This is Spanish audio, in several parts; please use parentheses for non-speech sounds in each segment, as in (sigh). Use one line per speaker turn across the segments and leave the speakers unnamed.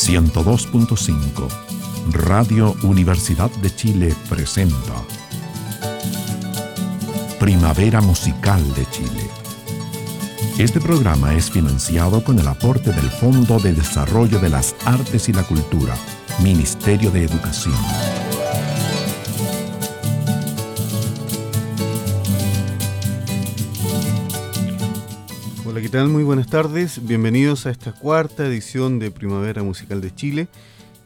102.5 Radio Universidad de Chile presenta Primavera Musical de Chile. Este programa es financiado con el aporte del Fondo de Desarrollo de las Artes y la Cultura, Ministerio de Educación.
Muy buenas tardes. Bienvenidos a esta cuarta edición de Primavera Musical de Chile,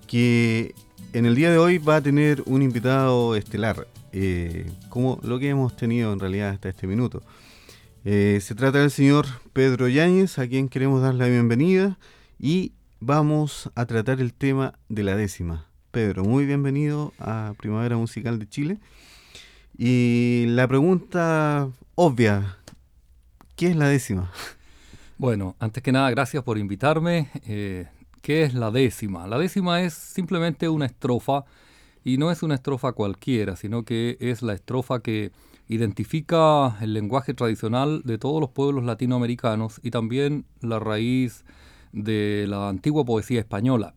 que en el día de hoy va a tener un invitado estelar, eh, como lo que hemos tenido en realidad hasta este minuto. Eh, se trata del señor Pedro Yáñez, a quien queremos dar la bienvenida y vamos a tratar el tema de la décima. Pedro, muy bienvenido a Primavera Musical de Chile. Y la pregunta obvia, ¿qué es la décima? (laughs)
Bueno, antes que nada, gracias por invitarme. Eh, ¿Qué es la décima? La décima es simplemente una estrofa y no es una estrofa cualquiera, sino que es la estrofa que identifica el lenguaje tradicional de todos los pueblos latinoamericanos y también la raíz de la antigua poesía española.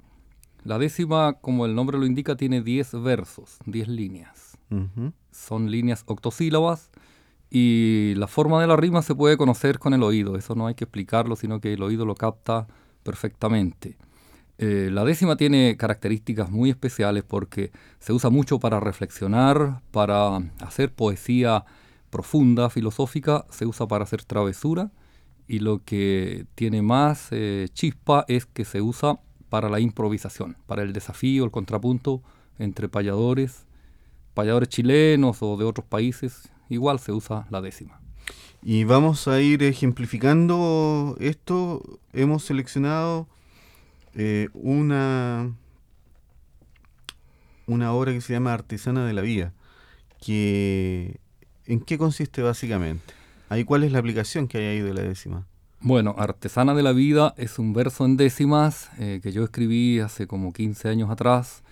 La décima, como el nombre lo indica, tiene 10 versos, 10 líneas. Son líneas octosílabas y la forma de la rima se puede conocer con el oído, eso no hay que explicarlo, sino que el oído lo capta perfectamente. Eh, la décima tiene características muy especiales porque se usa mucho para reflexionar, para hacer poesía profunda, filosófica, se usa para hacer travesura y lo que tiene más eh, chispa es que se usa para la improvisación, para el desafío, el contrapunto entre payadores, payadores chilenos o de otros países igual se usa la décima.
Y vamos a ir ejemplificando esto. Hemos seleccionado eh, una, una obra que se llama Artesana de la Vida. Que, ¿En qué consiste básicamente? ¿Ahí cuál es la aplicación que hay ahí de la décima?
Bueno, Artesana de la Vida es un verso en décimas eh, que yo escribí hace como 15 años atrás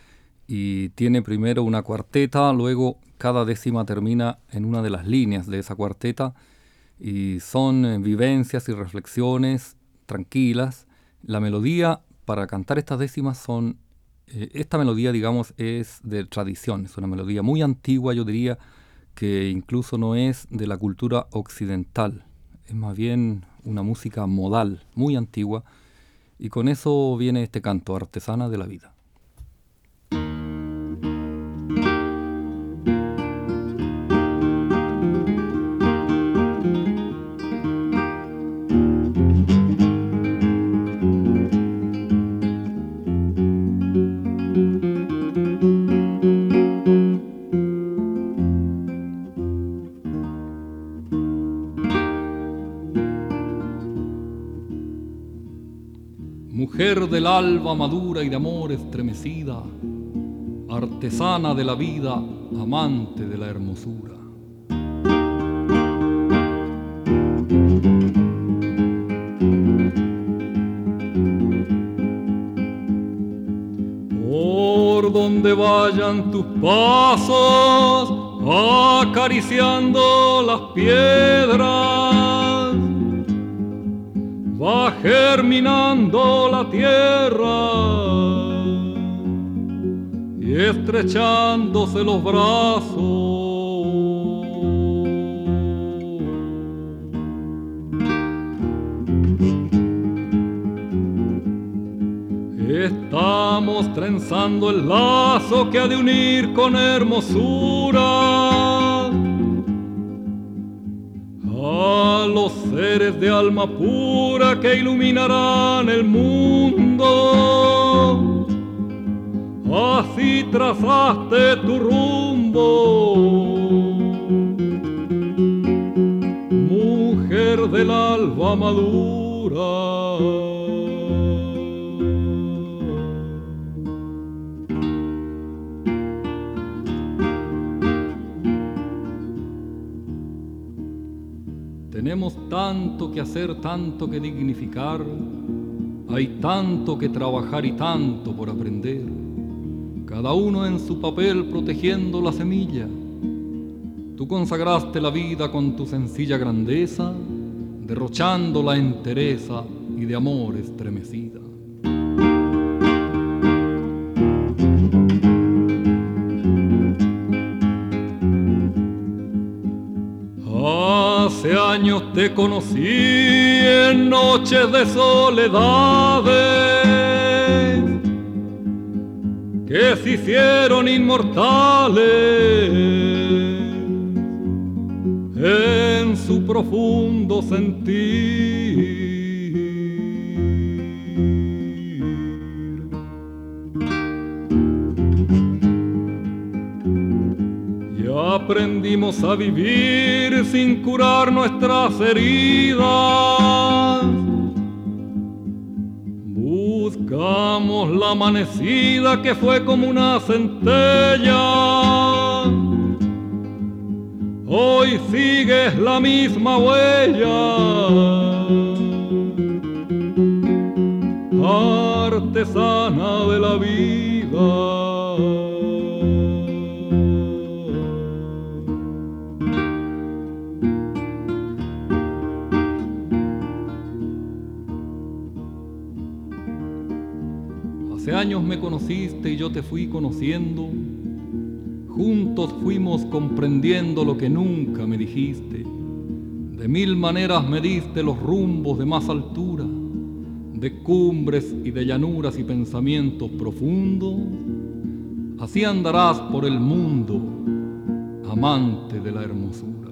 y tiene primero una cuarteta, luego cada décima termina en una de las líneas de esa cuarteta y son eh, vivencias y reflexiones tranquilas. La melodía para cantar estas décimas son, eh, esta melodía digamos es de tradición, es una melodía muy antigua yo diría que incluso no es de la cultura occidental, es más bien una música modal, muy antigua y con eso viene este canto, artesana de la vida. Mujer del alba madura y de amor estremecida, artesana de la vida, amante de la hermosura. Por donde vayan tus pasos, acariciando las piedras tierra y estrechándose los brazos. Estamos trenzando el lazo que ha de unir con hermosura a los seres de alma pura que iluminarán el mundo. Así trazaste tu rumbo, mujer del alba madura. Tenemos tanto que hacer, tanto que dignificar, hay tanto que trabajar y tanto por aprender, cada uno en su papel protegiendo la semilla. Tú consagraste la vida con tu sencilla grandeza, derrochando la entereza y de amor estremecida. Te conocí en noches de soledades que se hicieron inmortales en su profundo sentir. Aprendimos a vivir sin curar nuestras heridas. Buscamos la amanecida que fue como una centella. Hoy sigues la misma huella. Artesana de la vida. Años me conociste y yo te fui conociendo. Juntos fuimos comprendiendo lo que nunca me dijiste. De mil maneras me diste los rumbos de más altura, de cumbres y de llanuras y pensamientos profundos. Así andarás por el mundo, amante de la hermosura.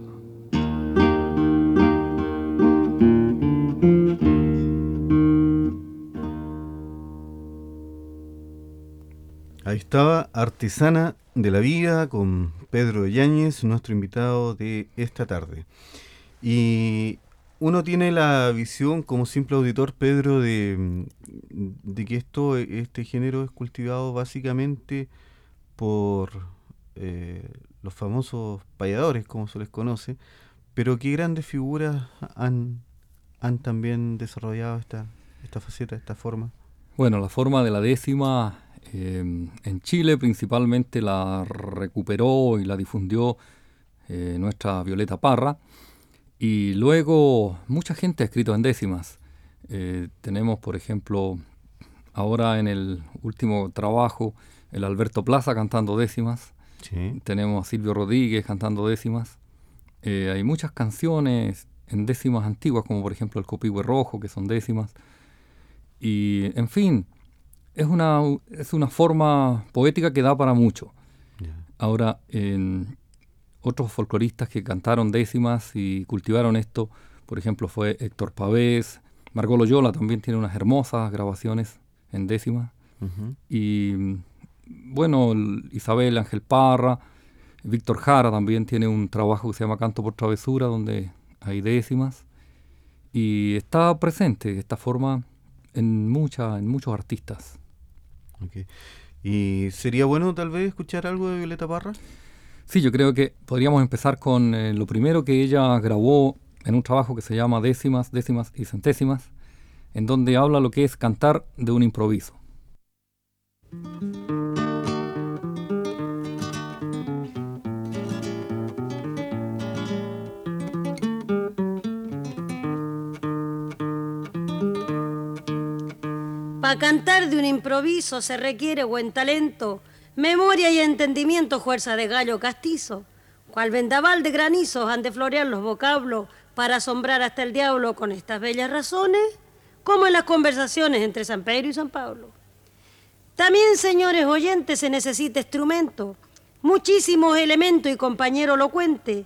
Ahí estaba Artesana de la Vida con Pedro Yáñez, nuestro invitado de esta tarde. Y uno tiene la visión como simple auditor, Pedro, de, que esto, este género es cultivado básicamente por eh, los famosos payadores, como se les conoce, pero qué grandes figuras han, han también desarrollado esta, esta faceta, esta forma.
Bueno, la forma de la décima Em, en Chile principalmente la recuperó y la difundió eh, nuestra Violeta Parra. Y luego mucha gente ha escrito en décimas. Eh, tenemos, por ejemplo, ahora en el último trabajo, el Alberto Plaza cantando décimas. Tenemos a Silvio Rodríguez cantando décimas. Eh, hay muchas canciones en décimas antiguas, como por ejemplo el Copihue Rojo, que son décimas. Y, en fin, es una, es una forma poética que da para mucho. Ahora, en otros folcloristas que cantaron décimas y cultivaron esto, por ejemplo, fue Héctor Pavés, Margot Loyola también tiene unas hermosas grabaciones en décimas. Y bueno, Isabel Ángel Parra, Víctor Jara también tiene un trabajo que se llama Canto por Travesura, donde hay décimas. Y está presente esta forma en, mucha, en muchos artistas.
¿Y sería bueno tal vez escuchar algo de Violeta Parra?
Sí, yo creo que podríamos empezar con eh, lo primero que ella grabó en un trabajo que se llama Décimas, Décimas y Centésimas, en donde habla lo que es cantar de un improviso.
Cantar de un improviso se requiere buen talento, memoria y entendimiento, fuerza de gallo castizo. Cual vendaval de granizos han de florear los vocablos para asombrar hasta el diablo con estas bellas razones, como en las conversaciones entre San Pedro y San Pablo. También, señores oyentes, se necesita instrumento, muchísimos elementos y compañero elocuente.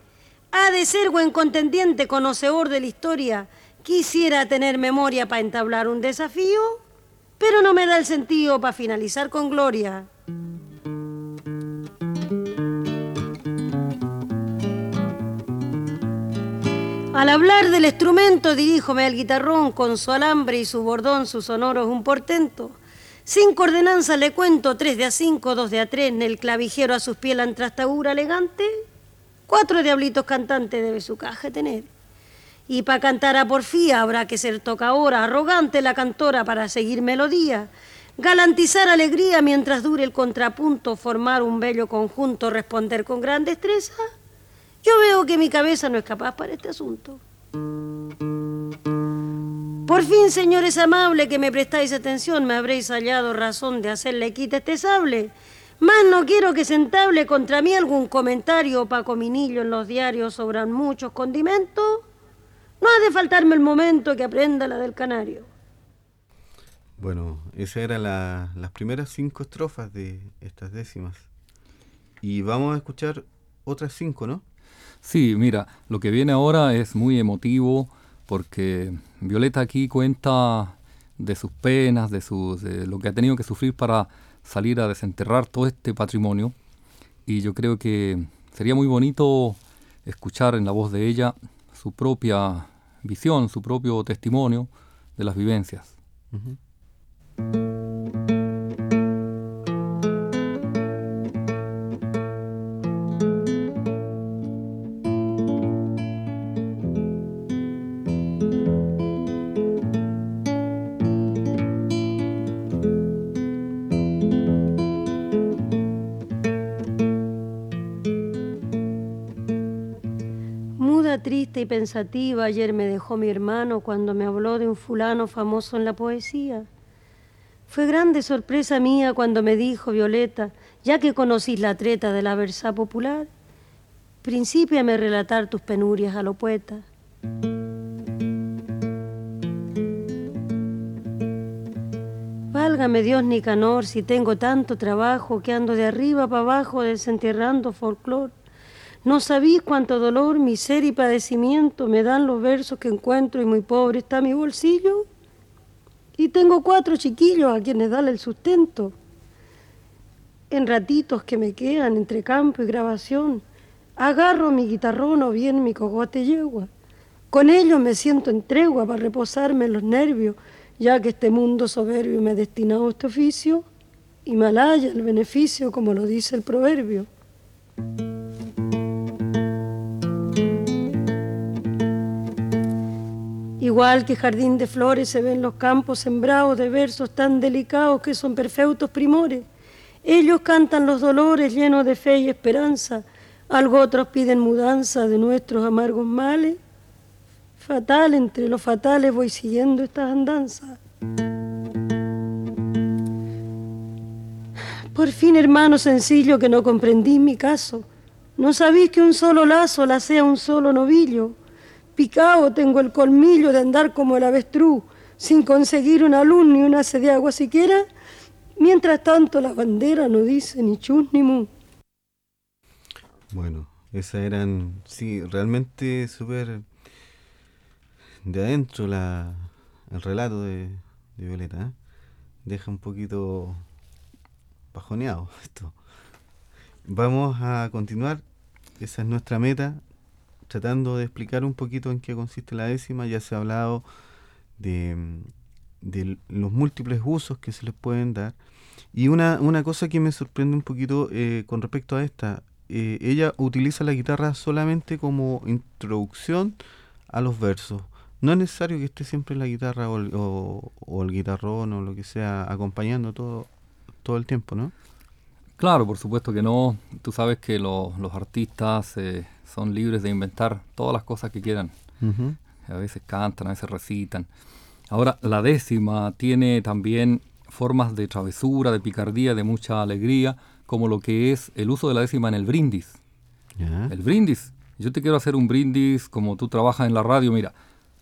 Ha de ser buen contendiente, conocedor de la historia. Quisiera tener memoria para entablar un desafío pero no me da el sentido para finalizar con gloria. Al hablar del instrumento, diríjome al guitarrón con su alambre y su bordón, su sonoro es un portento. Cinco ordenanzas le cuento, tres de a cinco, dos de a tres, en el clavijero a sus pies la trastadura elegante. Cuatro diablitos cantantes debe su caja tener. Y para cantar a porfía habrá que ser tocadora, arrogante la cantora para seguir melodía, galantizar alegría mientras dure el contrapunto, formar un bello conjunto, responder con gran destreza. Yo veo que mi cabeza no es capaz para este asunto. Por fin, señores amables, que me prestáis atención, me habréis hallado razón de hacerle quita este sable. Más no quiero que se entable contra mí algún comentario Paco Minillo en los diarios sobran muchos condimentos. No ha de faltarme el momento que aprenda la del canario.
Bueno, esas eran las primeras cinco estrofas de estas décimas. Y vamos a escuchar otras cinco, ¿no?
Sí, mira, lo que viene ahora es muy emotivo porque Violeta aquí cuenta de sus penas, de, sus, de lo que ha tenido que sufrir para salir a desenterrar todo este patrimonio. Y yo creo que sería muy bonito escuchar en la voz de ella su propia visión, su propio testimonio de las vivencias.
Triste y pensativa ayer me dejó mi hermano cuando me habló de un fulano famoso en la poesía. Fue grande sorpresa mía cuando me dijo, Violeta, ya que conocís la treta de la versa popular, principiame a relatar tus penurias a lo poeta. Válgame Dios Nicanor si tengo tanto trabajo que ando de arriba para abajo desenterrando folclor. No sabéis cuánto dolor, miseria y padecimiento me dan los versos que encuentro y muy pobre está mi bolsillo. Y tengo cuatro chiquillos a quienes darle el sustento. En ratitos que me quedan entre campo y grabación, agarro mi guitarrón o bien mi cogote yegua. Con ellos me siento en tregua para reposarme los nervios, ya que este mundo soberbio me ha destinado este oficio y malaya el beneficio, como lo dice el proverbio. Igual que jardín de flores se ven los campos sembrados de versos tan delicados que son perfectos primores. Ellos cantan los dolores llenos de fe y esperanza, algo otros piden mudanza de nuestros amargos males. Fatal entre los fatales voy siguiendo estas andanzas. Por fin, hermano sencillo, que no comprendí mi caso. No sabéis que un solo lazo la sea un solo novillo Picado tengo el colmillo de andar como el avestruz, sin conseguir una luz ni una sed de agua siquiera. Mientras tanto la bandera no dice ni chus ni mu.
Bueno, esas eran, sí, realmente súper de adentro la, el relato de, Violeta. ¿eh? Deja un poquito bajoneado esto. Vamos a continuar. Esa es nuestra meta tratando de explicar un poquito en qué consiste la décima, ya se ha hablado de, los múltiples usos que se les pueden dar. Y una, una cosa que me sorprende un poquito eh, con respecto a esta, eh, ella utiliza la guitarra solamente como introducción a los versos. No es necesario que esté siempre la guitarra o el, guitarrón o lo que sea acompañando todo, todo el tiempo, ¿no?
Claro, por supuesto que no. Tú sabes que los artistas eh, son libres de inventar todas las cosas que quieran. A veces cantan, a veces recitan. Ahora, la décima tiene también formas de travesura, de picardía, de mucha alegría, como lo que es el uso de la décima en el brindis. El brindis. Yo te quiero hacer un brindis como tú trabajas en la radio. Mira,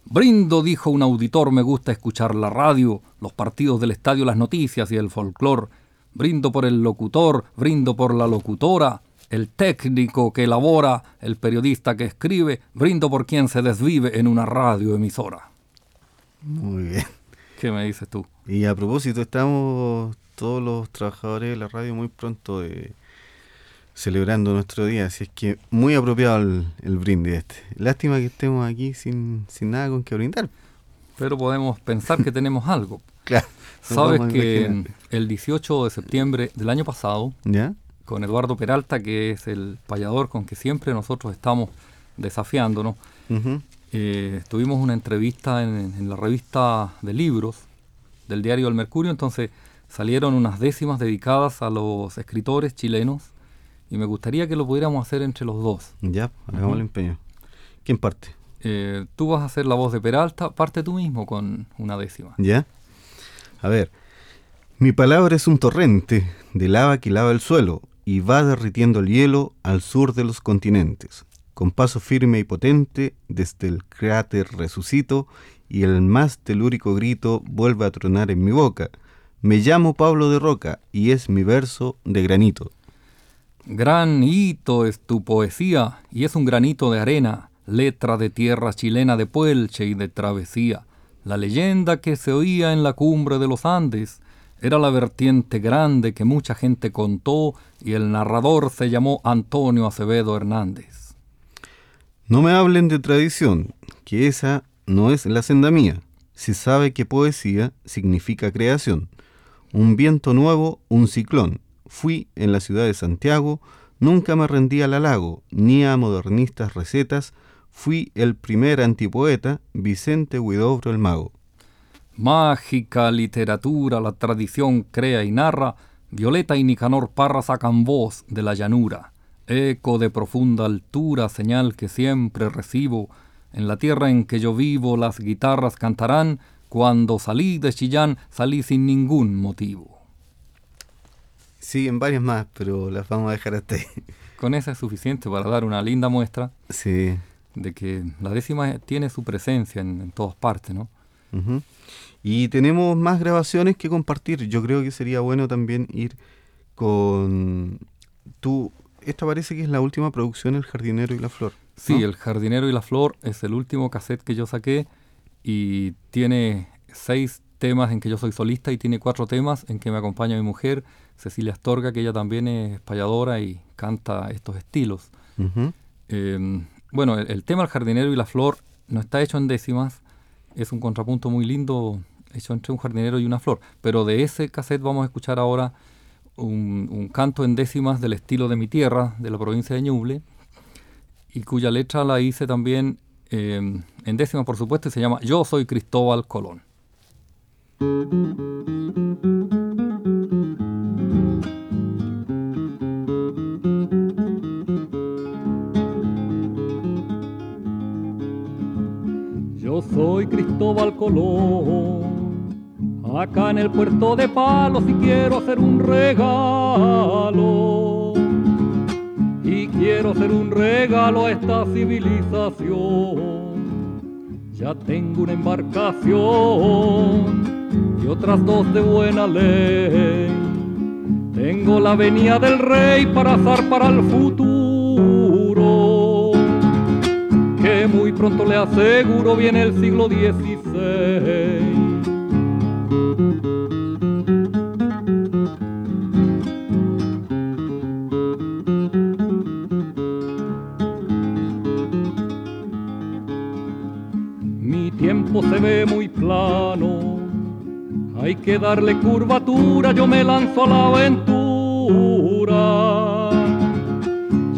brindo, dijo un auditor, me gusta escuchar la radio, los partidos del estadio, las noticias y el folclor. Brindo por el locutor, brindo por la locutora, el técnico que elabora, el periodista que escribe, brindo por quien se desvive en una radioemisora.
Muy bien.
¿Qué me dices tú?
Y a propósito, estamos todos los trabajadores de la radio muy pronto de, celebrando nuestro día, así es que muy apropiado el, el brindis este. Lástima que estemos aquí sin, sin nada con que brindar.
Pero podemos pensar que tenemos algo. (laughs)
Claro.
Sabes que el 18 de septiembre del año pasado,
¿Ya?
con Eduardo Peralta, que es el payador con que siempre nosotros estamos desafiándonos. Eh, tuvimos una entrevista en, la revista de libros del diario El Mercurio, entonces salieron unas décimas dedicadas a los escritores chilenos y me gustaría que lo pudiéramos hacer entre los dos.
Ya, hagamos el empeño. ¿Quién parte?
Eh, tú vas a hacer la voz de Peralta, parte tú mismo con una décima.
Ya. A ver, Mi palabra es un torrente de lava que lava el suelo y va derritiendo el hielo al sur de los continentes. Con paso firme y potente, desde el cráter resucito y el más telúrico grito vuelve a tronar en mi boca. Me llamo Pablo de Roca y es mi verso de granito.
Gran hito es tu poesía y es un granito de arena, letra de tierra chilena de puelche y de travesía. La leyenda que se oía en la cumbre de los Andes era la vertiente grande que mucha gente contó y el narrador se llamó Antonio Acevedo Hernández.
No me hablen de tradición, que esa no es la senda mía. Se sabe que poesía significa creación. Un viento nuevo, un ciclón. Fui en la ciudad de Santiago, nunca me rendí al halago, ni a modernistas recetas, fui el primer antipoeta, Vicente Huidobro el Mago.
Mágica literatura, la tradición crea y narra, Violeta y Nicanor Parra sacan voz de la llanura, eco de profunda altura, señal que siempre recibo, en la tierra en que yo vivo las guitarras cantarán, cuando salí de Chillán salí sin ningún motivo.
Sí, en varias más, pero las vamos a dejar hasta ahí.
Con esa es suficiente para dar una linda muestra
Sí.
De que la décima tiene su presencia en, en todas partes, ¿no?
Y tenemos más grabaciones que compartir. Yo creo que sería bueno también ir con tú. Esta parece que es la última producción, El jardinero y la flor.
Sí. El jardinero y la flor es el último cassette que yo saqué y tiene seis temas en que yo soy solista y tiene cuatro temas en que me acompaña mi mujer, Cecilia Astorga, que ella también es payadora y canta estos estilos. Eh, bueno, el, tema El jardinero y la flor no está hecho en décimas, es un contrapunto muy lindo hecho entre un jardinero y una flor, pero de ese cassette vamos a escuchar ahora un, canto en décimas del estilo de mi tierra, de la provincia de Ñuble, y cuya letra la hice también eh, en décimas, por supuesto, y se llama Yo soy Cristóbal Colón. Soy Cristóbal Colón, acá en el puerto de Palos y quiero hacer un regalo. Y quiero hacer un regalo a esta civilización. Ya tengo una embarcación y otras dos de buena ley. Tengo la venia del rey para zarpar al futuro muy pronto le aseguro viene el siglo XVI. Mi tiempo se ve muy plano, hay que darle curvatura, yo me lanzo a la aventura.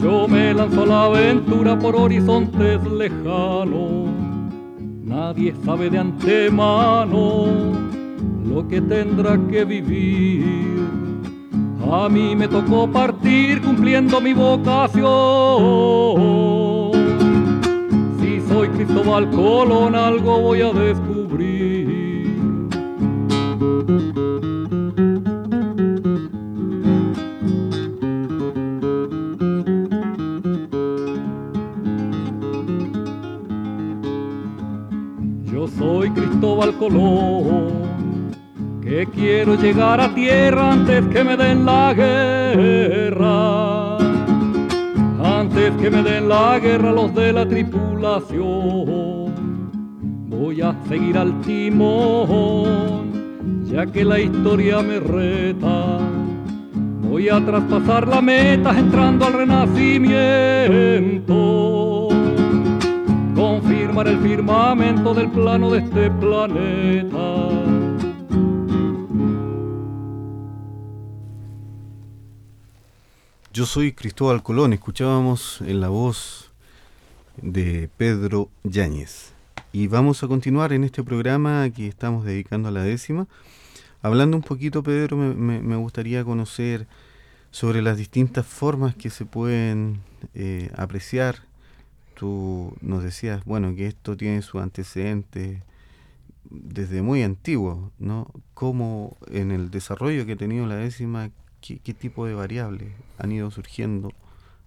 Yo me lanzo a la aventura por horizontes lejanos. Nadie sabe de antemano lo que tendrá que vivir. A mí me tocó partir cumpliendo mi vocación. Si soy Cristóbal Colón, algo voy a descubrir. Llegar a tierra antes que me den la guerra. Antes que me den la guerra los de la tripulación. Voy a seguir al timón, ya que la historia me reta. Voy a traspasar la meta entrando al renacimiento confirmar el firmamento del plano de este planeta.
Yo soy Cristóbal Colón. Escuchábamos en la voz de Pedro Yáñez. Y vamos a continuar en este programa que estamos dedicando a la décima. Hablando un poquito, Pedro, me, gustaría conocer sobre las distintas formas que se pueden eh, apreciar. Tú nos decías, bueno, que esto tiene su antecedente desde muy antiguo, ¿no? Cómo en el desarrollo que ha tenido la décima, qué, tipo de variables han ido surgiendo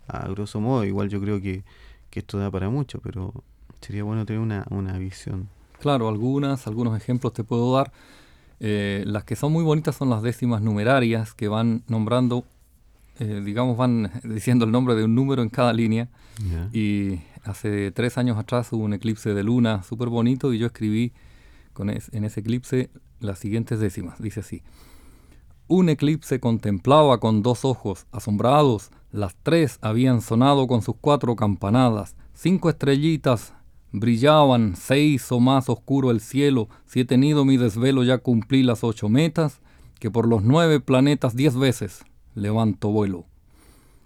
a grosso modo. Igual yo creo que, esto da para mucho, pero sería bueno tener una, una visión.
Claro, algunas, algunos ejemplos te puedo dar. Eh, las que son muy bonitas son las décimas numerarias que van nombrando, eh, digamos, van (laughs) diciendo el nombre de un número en cada línea. Y hace tres años atrás hubo un eclipse de luna súper bonito y yo escribí con en ese eclipse las siguientes décimas. Dice así. Un eclipse contemplaba con dos ojos asombrados. Las tres habían sonado con sus cuatro campanadas. Cinco estrellitas brillaban, seis o más oscuro el cielo. Si he tenido mi desvelo ya cumplí las ocho metas, que por los nueve planetas diez veces levanto vuelo.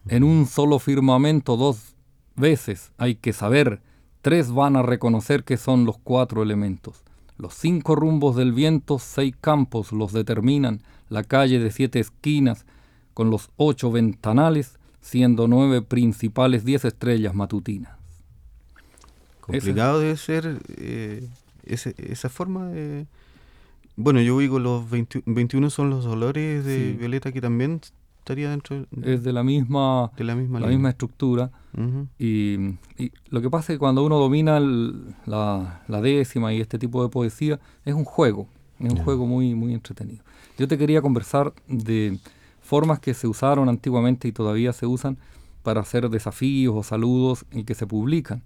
En un solo firmamento dos veces hay que saber, tres van a reconocer que son los cuatro elementos. Los cinco rumbos del viento, seis campos los determinan, la calle de siete esquinas, con los ocho ventanales, siendo nueve principales, diez estrellas matutinas.
Complicado debe ser eh, esa forma de... Bueno, yo digo los 21 son los dolores de Violeta que también estaría dentro
es de la misma
de la misma,
la misma estructura. Y, lo que pasa es que cuando uno domina la, décima y este tipo de poesía es un juego es un juego muy muy entretenido yo te quería conversar de formas que se usaron antiguamente y todavía se usan para hacer desafíos o saludos y que se publican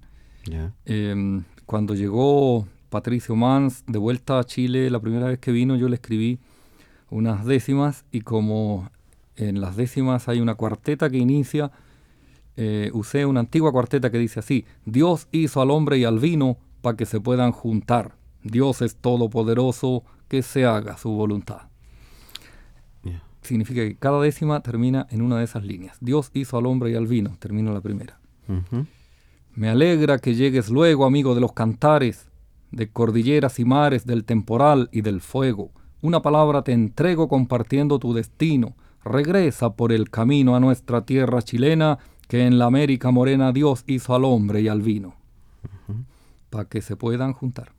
em, cuando llegó Patricio Mans de vuelta a Chile la primera vez que vino yo le escribí unas décimas y como en las décimas hay una cuarteta que inicia, eh, usé una antigua cuarteta que dice así, Dios hizo al hombre y al vino para que se puedan juntar. Dios es todopoderoso, que se haga su voluntad. Significa que cada décima termina en una de esas líneas. Dios hizo al hombre y al vino, termina la primera. Me alegra que llegues luego, amigo de los cantares, de cordilleras y mares, del temporal y del fuego. Una palabra te entrego compartiendo tu destino regresa por el camino a nuestra tierra chilena que en la América morena Dios hizo al hombre y al vino, para que se puedan juntar.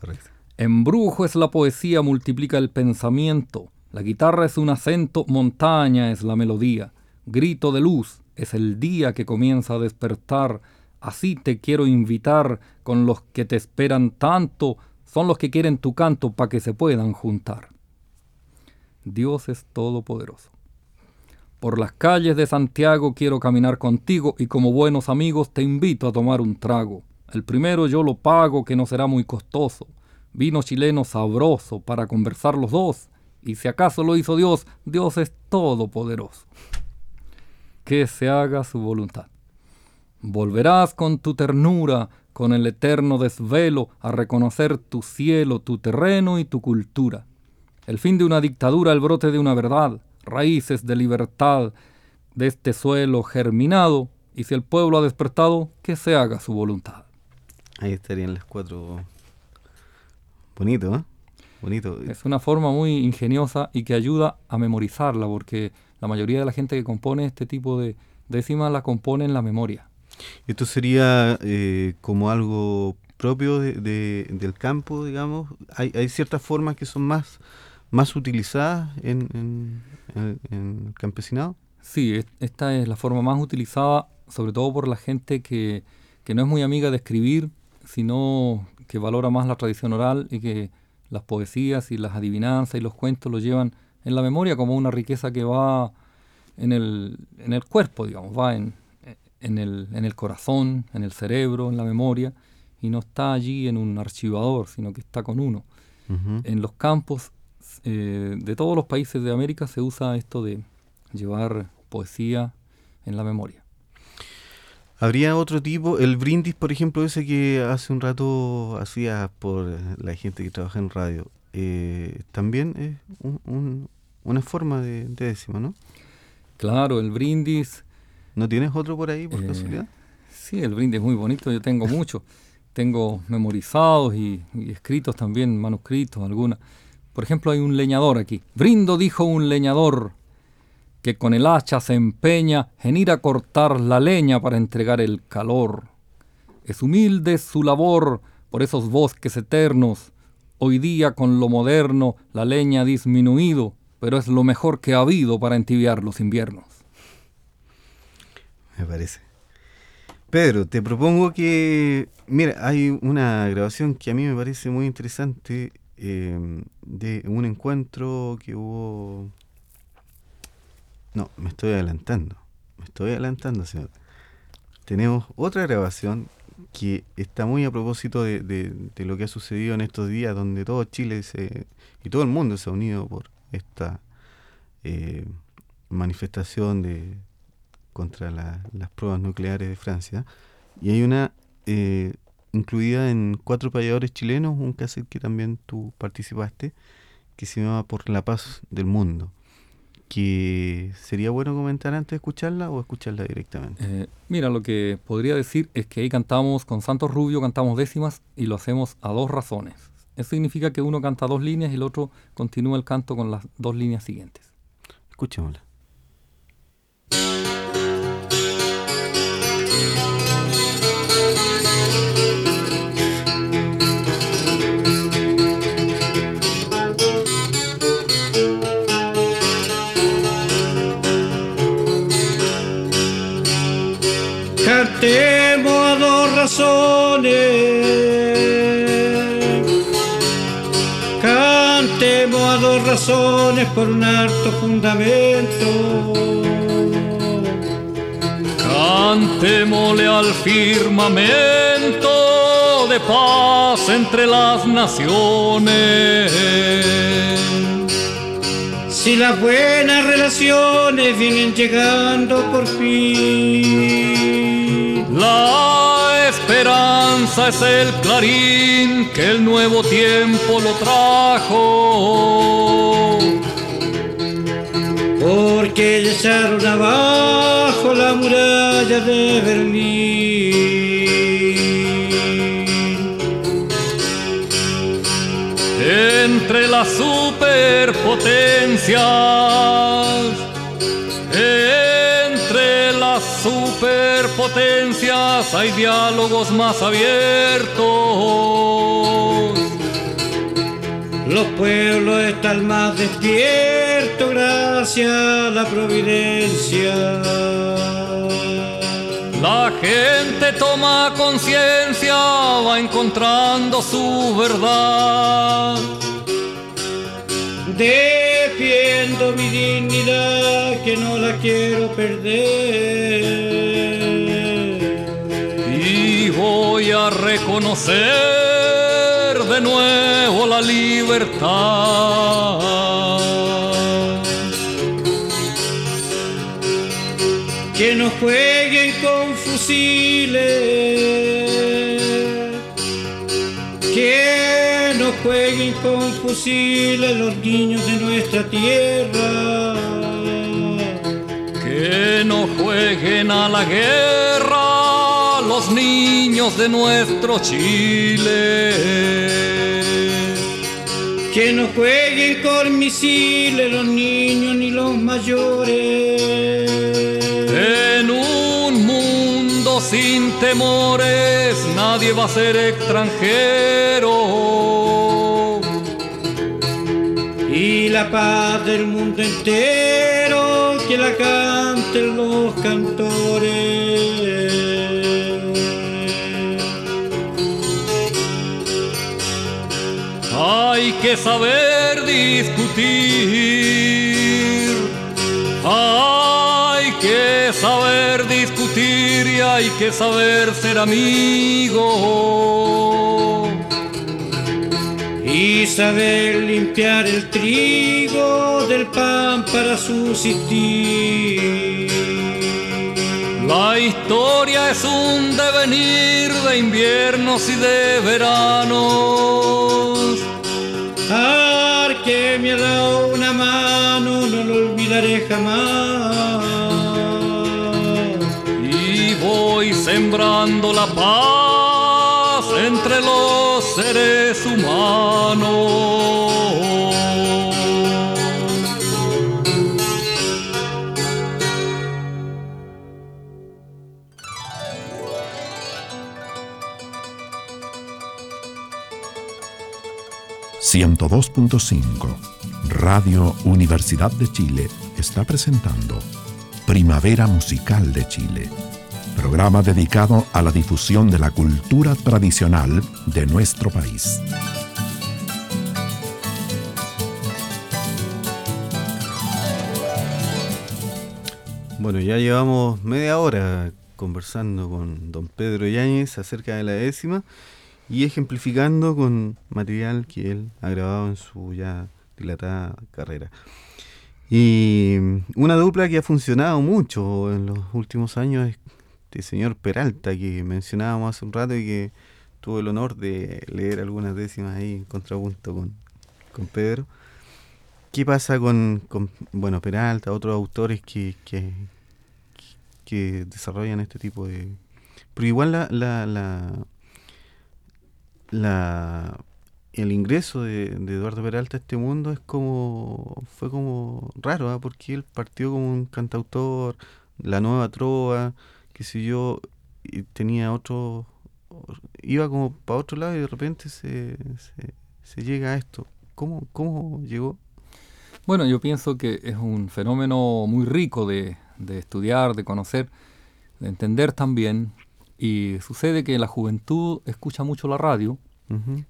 Correcto. Embrujo es la poesía, multiplica el pensamiento, la guitarra es un acento, montaña es la melodía, grito de luz es el día que comienza a despertar, así te quiero invitar con los que te esperan tanto, son los que quieren tu canto para que se puedan juntar. Dios es todopoderoso. Por las calles de Santiago quiero caminar contigo y como buenos amigos te invito a tomar un trago. El primero yo lo pago que no será muy costoso. Vino chileno sabroso para conversar los dos. Y si acaso lo hizo Dios, Dios es todopoderoso. Que se haga su voluntad. Volverás con tu ternura, con el eterno desvelo, a reconocer tu cielo, tu terreno y tu cultura el fin de una dictadura, el brote de una verdad, raíces de libertad de este suelo germinado, y si el pueblo ha despertado, que se haga su voluntad.
Ahí estarían las cuatro. Bonito, ¿eh? Bonito.
Es una forma muy ingeniosa y que ayuda a memorizarla, porque la mayoría de la gente que compone este tipo de décimas la compone en la memoria.
Esto sería eh, como algo propio de, del campo, digamos. Hay, hay ciertas formas que son más más utilizadas en, el campesinado?
Sí, esta es la forma más utilizada, sobre todo por la gente que, no es muy amiga de escribir, sino que valora más la tradición oral y que las poesías y las adivinanzas y los cuentos lo llevan en la memoria como una riqueza que va en el, en el cuerpo, digamos, va en, en, el, en el corazón, en el cerebro, en la memoria, y no está allí en un archivador, sino que está con uno. En los campos eh, de todos los países de América se usa esto de llevar poesía en la memoria.
¿Habría otro tipo? El brindis, por ejemplo, ese que hace un rato hacía por la gente que trabaja en radio, eh, también es una forma de, décima, ¿no?
Claro, el brindis.
¿No tienes otro por ahí, por
eh,
casualidad?
Sí, el brindis es muy bonito, yo tengo muchos. (laughs) tengo memorizados y, y, escritos también, manuscritos, algunas. Por ejemplo, hay un leñador aquí. Brindo, dijo un leñador, que con el hacha se empeña en ir a cortar la leña para entregar el calor. Es humilde su labor por esos bosques eternos, Hoy día con lo moderno la leña ha disminuido, pero es lo mejor que ha habido para entibiar los inviernos.
Me parece. Pedro, te propongo que, mira, hay una grabación que a mí me parece muy interesante eh, de un encuentro que hubo... No, me estoy adelantando, me estoy adelantando, señor. Tenemos otra grabación que está muy a propósito de, lo que ha sucedido en estos días, donde todo Chile se, y todo el mundo se ha unido por esta eh, manifestación de contra las pruebas nucleares de Francia. Y hay una eh, incluida en Cuatro Payadores Chilenos, un cassette que también tú participaste, que se llama Por la Paz del Mundo que sería bueno comentar antes de escucharla o escucharla directamente?
Eh, mira, lo que podría decir es que ahí cantamos con Santos Rubio, cantamos décimas y lo hacemos a dos razones. Eso significa que uno canta dos líneas y el otro continúa el canto con las dos líneas siguientes.
Escuchémosla.
Cantemos a dos razones. Cantemos a dos razones por un alto fundamento.
Cantémosle al firmamento de paz entre las naciones.
Si las buenas relaciones vienen llegando por fin
la esperanza es el clarín que el nuevo tiempo lo trajo.
Porque ya echaron abajo la muralla de Berlín.
Entre las superpotencias hay diálogos más abiertos.
Los pueblos están más despiertos gracias a la providencia.
La gente toma conciencia, va encontrando su verdad.
Defiendo mi dignidad que no la quiero perder.
Voy a reconocer de nuevo la libertad.
Que no jueguen con fusiles, que no jueguen con fusiles los niños de nuestra tierra.
Que no jueguen a la guerra los niños de nuestro Chile.
Que no jueguen con misiles los niños ni los mayores.
En un mundo sin temores nadie va a ser extranjero.
Y la paz del mundo entero que la canten los cantores.
Que saber discutir. Hay que saber discutir y hay que saber ser amigo.
Y saber limpiar el trigo del pan para subsistir.
La historia es un devenir de inviernos y de veranos
que me ha dado una mano, no lo olvidaré jamás.
Y voy sembrando la paz entre los seres humanos.
102.5 Radio Universidad de Chile está presentando Primavera Musical de Chile, programa dedicado a la difusión de la cultura tradicional de nuestro país.
Bueno, ya llevamos media hora conversando con don Pedro Yáñez acerca de la décima y ejemplificando con material que él ha grabado en su ya dilatada carrera. Y una dupla que ha funcionado mucho en los últimos años es este señor Peralta que mencionábamos hace un rato y que tuvo el honor de leer algunas décimas ahí en contrapunto con, con Pedro. ¿Qué pasa con, bueno, Peralta, otros autores que, que, desarrollan este tipo de... Pero igual la la el ingreso de, Eduardo Peralta a este mundo es como fue como raro ¿ah? porque él partió como un cantautor la nueva trova qué sé yo y tenía otro iba como para otro lado y de repente se, se, llega a esto ¿Cómo, cómo llegó
bueno yo pienso que es un fenómeno muy rico de, de estudiar de conocer de entender también y sucede que la juventud escucha mucho la radio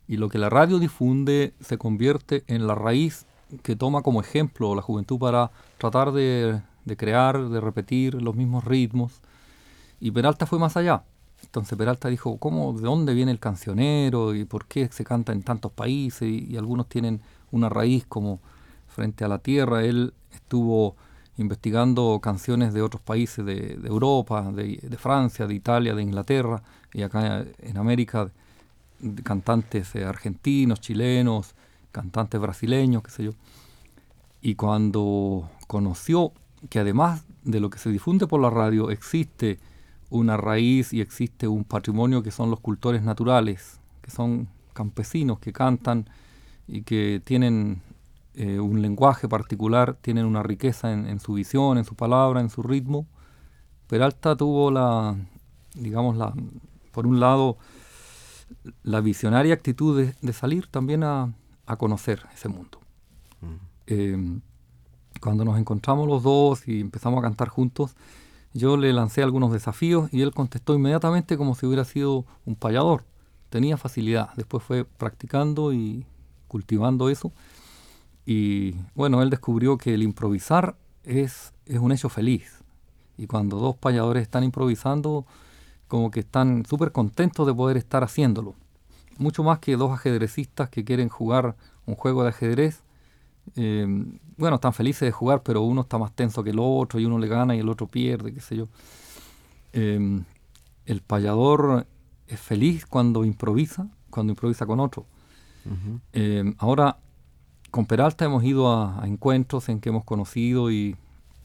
y lo que la radio difunde se convierte en la raíz que toma como ejemplo la juventud para tratar de, crear, de repetir los mismos ritmos. Y Peralta fue más allá. Entonces Peralta dijo, ¿cómo, ¿de dónde viene el cancionero y por qué se canta en tantos países? Y, algunos tienen una raíz como frente a la tierra. Él estuvo investigando canciones de otros países de, Europa, de, Francia, de Italia, de Inglaterra y acá en América, cantantes eh, argentinos, chilenos, cantantes brasileños, qué sé yo. Y cuando conoció que además de lo que se difunde por la radio, existe una raíz y existe un patrimonio que son los cultores naturales, que son campesinos que cantan y que tienen eh, un lenguaje particular, tienen una riqueza en, su visión, en su palabra, en su ritmo. Peralta tuvo la, digamos, la, por un lado, la visionaria actitud de, salir también a, conocer ese mundo. Mm. Em, cuando nos encontramos los dos y empezamos a cantar juntos, yo le lancé algunos desafíos y él contestó inmediatamente como si hubiera sido un payador. Tenía facilidad. Después fue practicando y cultivando eso y bueno, él descubrió que el improvisar es, es un hecho feliz. Y cuando dos payadores están improvisando, como que están súper contentos de poder estar haciéndolo. Mucho más que dos ajedrecistas que quieren jugar un juego de ajedrez. Eh, bueno, están felices de jugar, pero uno está más tenso que el otro y uno le gana y el otro pierde, qué sé yo. Eh, el payador es feliz cuando improvisa, cuando improvisa con otro. Eh, ahora, con Peralta hemos ido a, encuentros en que hemos conocido y,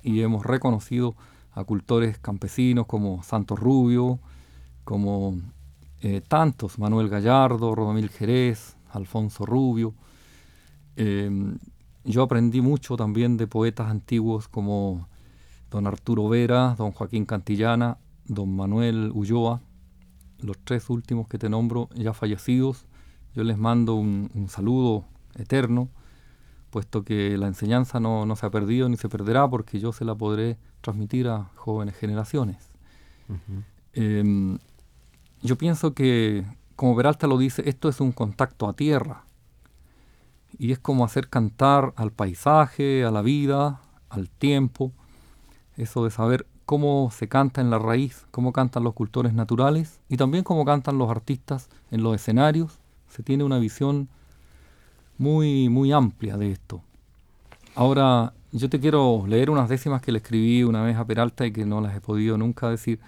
hemos reconocido a cultores campesinos como Santos Rubio, como eh, tantos, Manuel Gallardo, Rodomil Jerez, Alfonso Rubio. Em, yo aprendí mucho también de poetas antiguos como don Arturo Vera, don Joaquín Cantillana, don Manuel Ulloa, los tres últimos que te nombro ya fallecidos. Yo les mando un saludo eterno puesto que la enseñanza no, se ha perdido ni se perderá porque yo se la podré transmitir a jóvenes generaciones. Em, yo pienso que, como Peralta lo dice, esto es un contacto a tierra. Y es como hacer cantar al paisaje, a la vida, al tiempo, eso de saber cómo se canta en la raíz, cómo cantan los cultores naturales y también cómo cantan los artistas en los escenarios, se tiene una visión muy, muy amplia de esto. Ahora, yo te quiero leer unas décimas que le escribí una vez a Peralta y que no las he podido nunca decir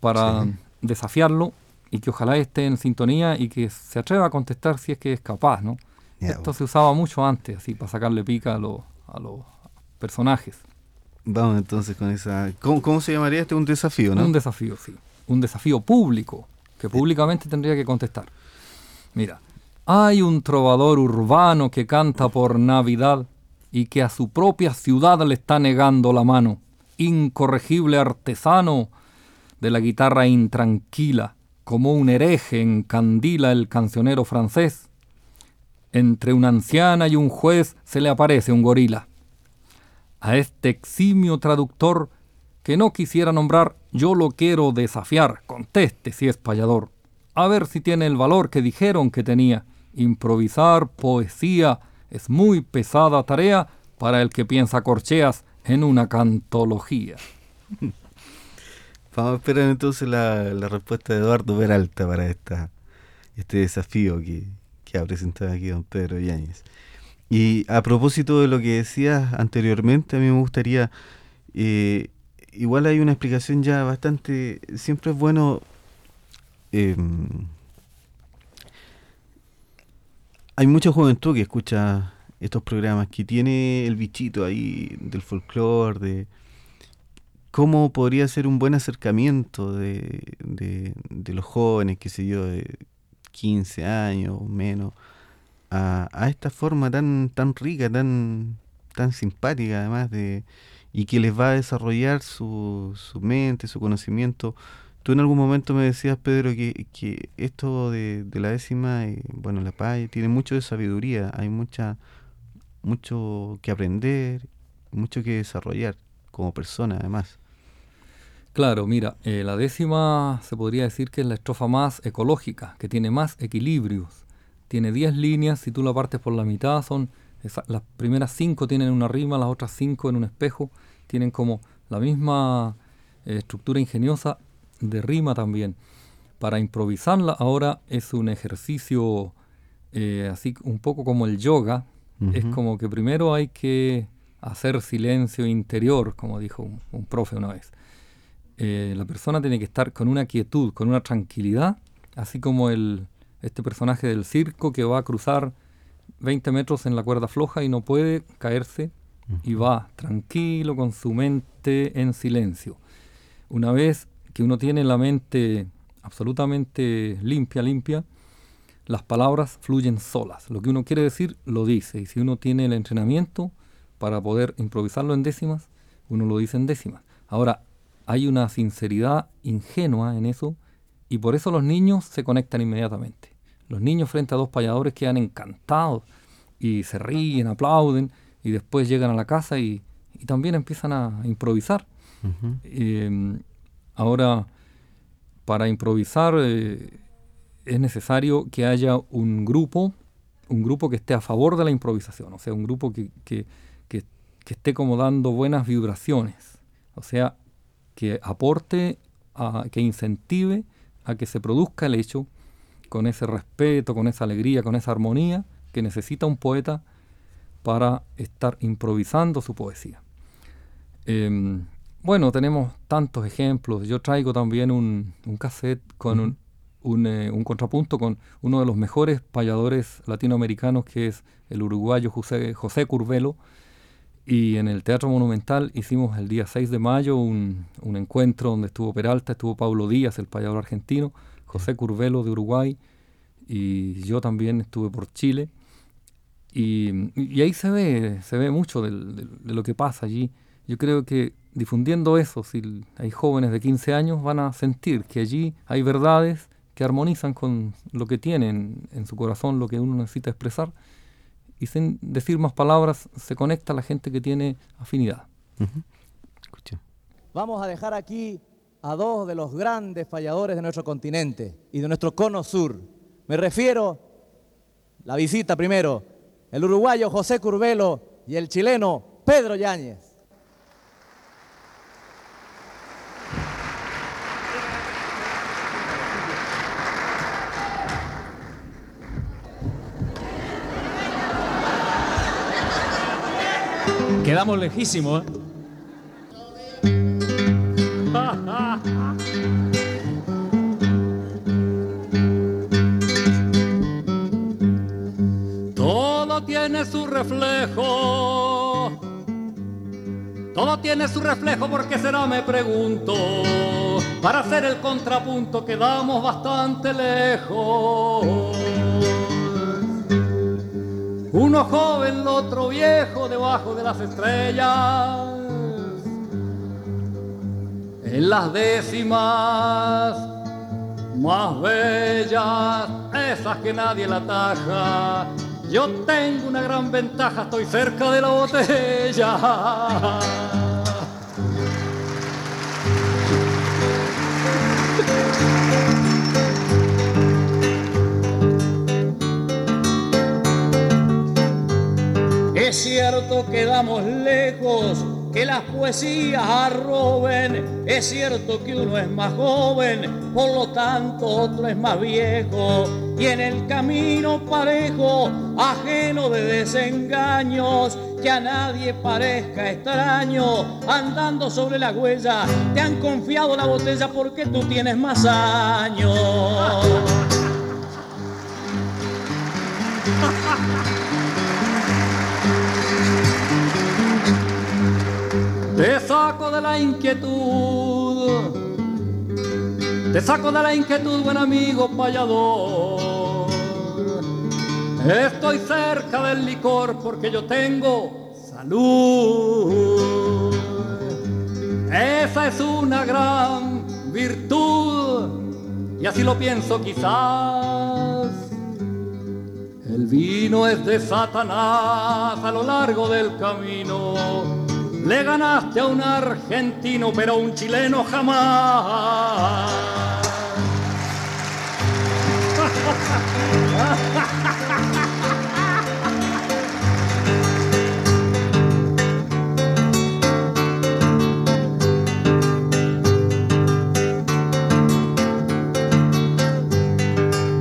para desafiarlo y que ojalá esté en sintonía y que se atreva a contestar si es que es capaz, ¿no? Esto se usaba mucho antes, así, para sacarle pica a, a los personajes.
Vamos entonces con esa... ¿Cómo, se llamaría este? Un desafío, ¿no?
Un desafío, sí. Un desafío público, que públicamente tendría que contestar. Mira, hay un trovador urbano que canta por Navidad y que a su propia ciudad le está negando la mano. Incorregible artesano de la guitarra intranquila, como un hereje encandila el cancionero francés. Entre una anciana y un juez se le aparece un gorila. A este eximio traductor que no quisiera nombrar, yo lo quiero desafiar. Conteste si es payador. A ver si tiene el valor que dijeron que tenía. Improvisar poesía es muy pesada tarea para el que piensa corcheas en una cantología.
Vamos a esperar entonces la, respuesta de Eduardo Peralta para esta, este desafío que, que ha presentado aquí don Pedro Yáñez. Y a propósito de lo que decías anteriormente, a mí me gustaría, eh, igual hay una explicación ya bastante, siempre es bueno... Eh, hay mucha juventud que escucha estos programas, que tiene el bichito ahí del folclore, de cómo podría ser un buen acercamiento de, de, los jóvenes, qué sé yo, de 15 años o menos, a, a, esta forma tan, tan rica, tan, tan simpática además de y que les va a desarrollar su, su mente, su conocimiento Tú en algún momento me decías, Pedro, que, que esto de, la décima, eh, bueno, la paz tiene mucho de sabiduría, hay mucha, mucho que aprender, mucho que desarrollar como persona además.
Claro, mira, eh, la décima se podría decir que es la estrofa más ecológica, que tiene más equilibrios. Tiene 10 líneas, si tú la partes por la mitad, son las primeras 5 tienen una rima, las otras 5 en un espejo, tienen como la misma eh, estructura ingeniosa de rima también. Para improvisarla ahora es un ejercicio eh, así un poco como el yoga. Es como que primero hay que hacer silencio interior, como dijo un, profe una vez. Eh, la persona tiene que estar con una quietud, con una tranquilidad, así como el, este personaje del circo que va a cruzar 20 metros en la cuerda floja y no puede caerse y va tranquilo con su mente en silencio. Una vez que uno tiene la mente absolutamente limpia, limpia, las palabras fluyen solas. Lo que uno quiere decir, lo dice. Y si uno tiene el entrenamiento para poder improvisarlo en décimas, uno lo dice en décimas. Ahora, hay una sinceridad ingenua en eso y por eso los niños se conectan inmediatamente. Los niños frente a dos payadores quedan encantados y se ríen, aplauden y después llegan a la casa y, también empiezan a improvisar. Ahora, para improvisar eh, es necesario que haya un grupo, un grupo que esté a favor de la improvisación, o sea, un grupo que, que, que, esté como dando buenas vibraciones, o sea, que aporte, que incentive a que se produzca el hecho con ese respeto, con esa alegría, con esa armonía que necesita un poeta para estar improvisando su poesía. Em, bueno, tenemos tantos ejemplos. Yo traigo también un, un cassette con un, un, eh, un, contrapunto con uno de los mejores payadores latinoamericanos, que es el uruguayo José, José Curvelo. Y en el Teatro Monumental hicimos el día 6 de mayo un, un encuentro donde estuvo Peralta, estuvo Pablo Díaz, el payador argentino, José Curvelo de Uruguay, y yo también estuve por Chile. Y, y ahí se ve, se ve mucho de, de lo que pasa allí. Yo creo que difundiendo eso, si hay jóvenes de 15 años, van a sentir que allí hay verdades que armonizan con lo que tienen en su corazón, lo que uno necesita expresar, y sin decir más palabras se conecta a la gente que tiene afinidad.
Vamos a dejar aquí a dos de los grandes falladores de nuestro continente y de nuestro cono sur. Me refiero, la visita primero, el uruguayo José Curvelo y el chileno Pedro Yáñez.
Quedamos lejísimos.
Todo tiene su reflejo. Todo tiene su reflejo, porque será? Me pregunto. Para hacer el contrapunto quedamos bastante lejos. Uno joven, el otro viejo, debajo de las estrellas. En las décimas más bellas, esas que nadie la taja, Yo tengo una gran ventaja, estoy cerca de la botella.
Es cierto que damos lejos, que las poesías arroben. Es cierto que uno es más joven, por lo tanto otro es más viejo. Y en el camino parejo, ajeno de desengaños, que a nadie parezca extraño, andando sobre la huella, te han confiado la botella porque tú tienes más años. (laughs)
Te saco de la inquietud, te saco de la inquietud, buen amigo payador. Estoy cerca del licor porque yo tengo salud. Esa es una gran virtud y así lo pienso quizás. El vino es de Satanás a lo largo del camino le ganaste a un argentino, pero a un chileno jamás. (laughs)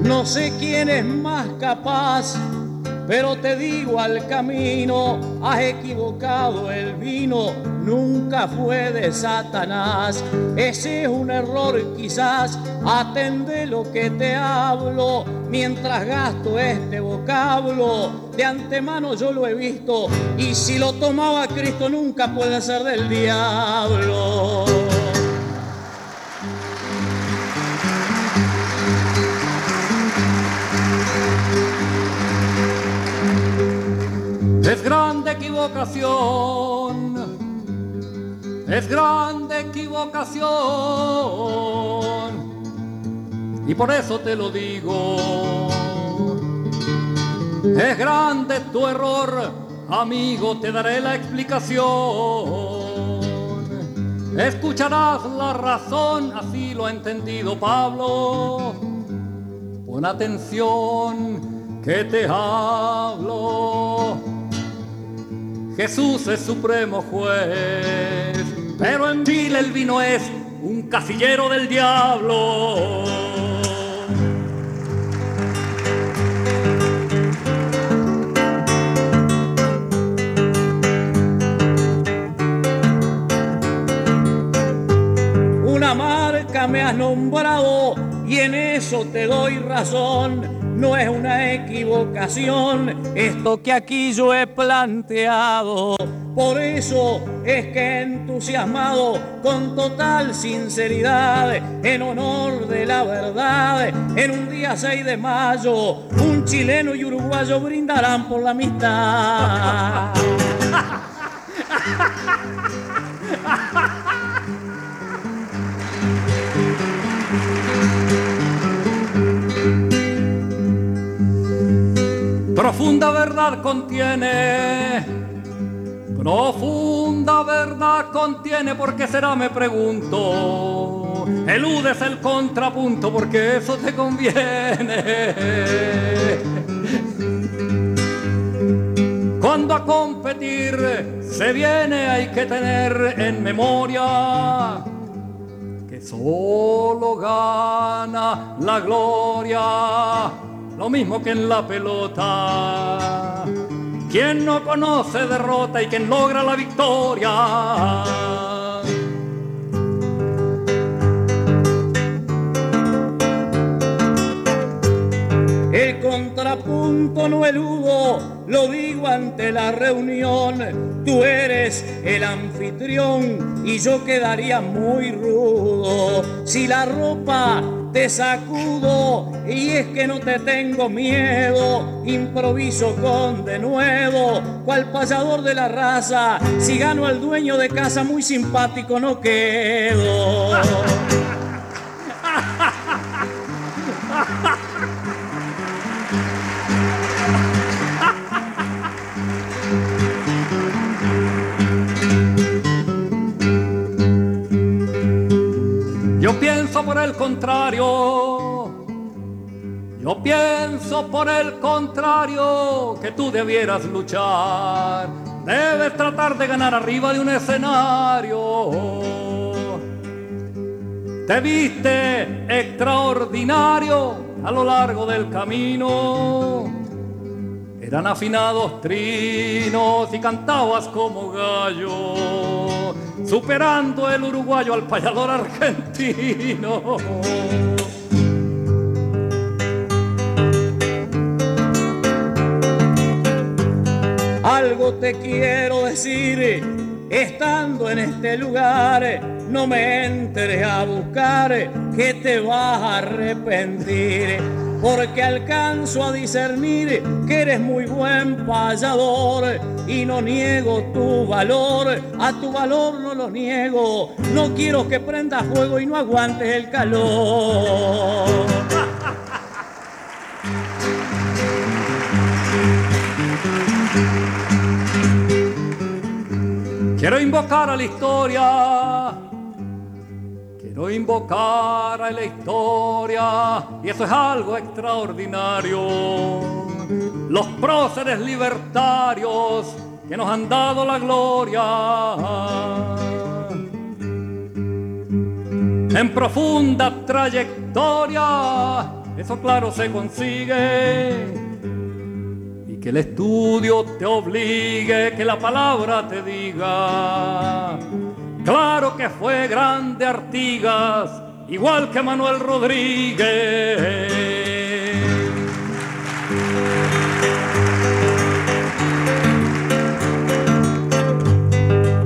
No sé quién es más capaz pero te digo al camino, has equivocado el vino, nunca fue de Satanás. Ese es un error quizás, atende lo que te hablo, mientras gasto este vocablo. De antemano yo lo he visto, y si lo tomaba Cristo nunca puede ser del diablo.
Es grande equivocación, es grande equivocación. Y por eso te lo digo. Es grande tu error, amigo, te daré la explicación. Escucharás la razón, así lo ha entendido Pablo. Pon atención que te hablo. Jesús es supremo juez, pero en Chile el vino es un casillero del diablo.
Una marca me has nombrado y en eso te doy razón no es una equivocación esto que aquí yo he planteado. Por eso es que entusiasmado con total sinceridad, en honor de la verdad, en un día 6 de mayo, un chileno y uruguayo brindarán por la amistad. (laughs)
Profunda verdad contiene, profunda verdad contiene, porque será me pregunto. Eludes el contrapunto porque eso te conviene. Cuando a competir se viene hay que tener en memoria que solo gana la gloria lo mismo que en la pelota. Quien no conoce derrota y quien logra la victoria.
El contrapunto no eludo, lo digo ante la reunión. Tú eres el anfitrión y yo quedaría muy rudo si la ropa te sacudo y es que no te tengo miedo, improviso con de nuevo, cual payador de la raza, si gano al dueño de casa muy simpático no quedo.
El contrario, yo pienso por el contrario que tú debieras luchar. Debes tratar de ganar arriba de un escenario. Te viste extraordinario a lo largo del camino eran afinados trinos y cantabas como gallo, superando el uruguayo al payador argentino.
Algo te quiero decir, estando en este lugar, no me entres a buscar, que te vas a arrepentir porque alcanzo a discernir que eres muy buen payador y no niego tu valor, a tu valor no lo niego, no quiero que prendas fuego y no aguantes el calor.
Quiero invocar a la historia Quiero invocar a la historia y eso es algo extraordinario. Los próceres libertarios que nos han dado la gloria. En profunda trayectoria, eso claro se consigue. Y que el estudio te obligue, que la palabra te diga Claro que fue grande Artigas, igual que Manuel Rodríguez.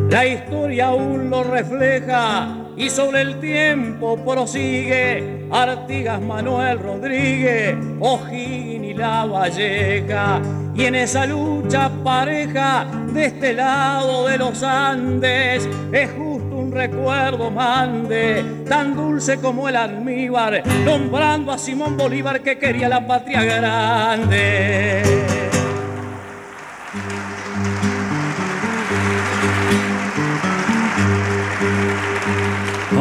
La historia aún lo refleja y sobre el tiempo prosigue Artigas Manuel Rodríguez, O'Higgins y La Valleja. Y en esa lucha pareja de este lado de los Andes es recuerdo mande, tan dulce como el almíbar, nombrando a Simón Bolívar que quería la patria grande.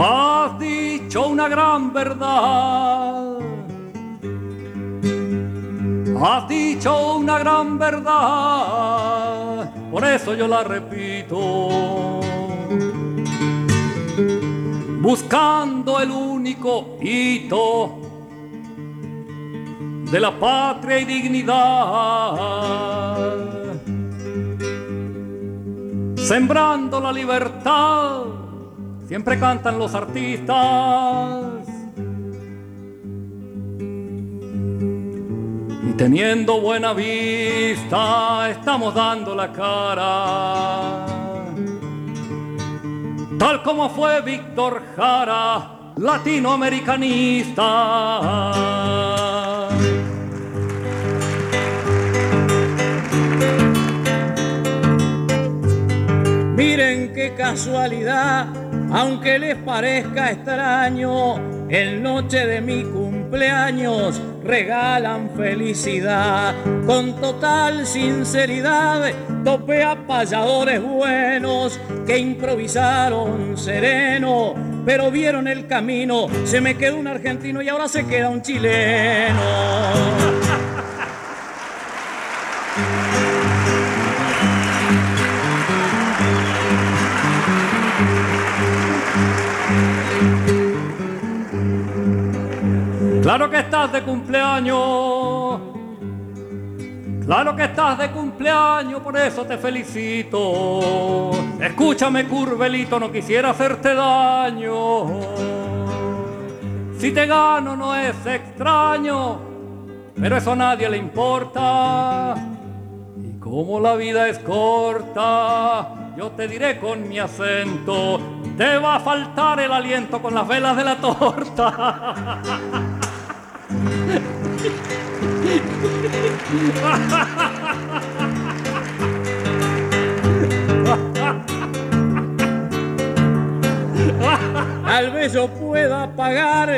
Has dicho una gran verdad. Has dicho una gran verdad. Por eso yo la repito buscando el único hito de la patria y dignidad, sembrando la libertad, siempre cantan los artistas. Y teniendo buena vista, estamos dando la cara tal como fue Víctor Jara, latinoamericanista.
Miren qué casualidad, aunque les parezca extraño, en noche de mi cumpleaños regalan felicidad. Con total sinceridad topé a payadores buenos que improvisaron sereno, pero vieron el camino. Se me quedó un argentino y ahora se queda un chileno.
Claro que estás de cumpleaños. Claro que estás de cumpleaños, por eso te felicito. Escúchame, curvelito, no quisiera hacerte daño. Si te gano no es extraño, pero eso a nadie le importa. Y como la vida es corta, yo te diré con mi acento, te va a faltar el aliento con las velas de la torta. (laughs)
Tal yo pueda apagar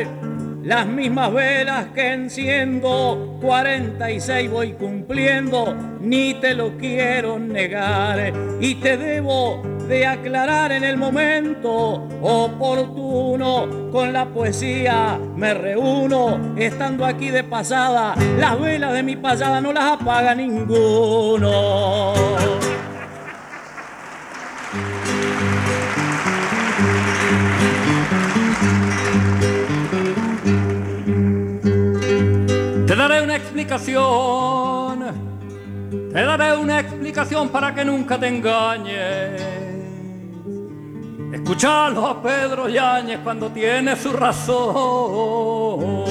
las mismas velas que enciendo 46 voy cumpliendo, ni te lo quiero negar. Y te debo de aclarar en el momento oportuno. Con la poesía me reúno, estando aquí de pasada. Las velas de mi pasada no las apaga ninguno.
Daré una explicación, te daré una explicación para que nunca te engañes. Escuchalo a Pedro Yáñez cuando tiene su razón.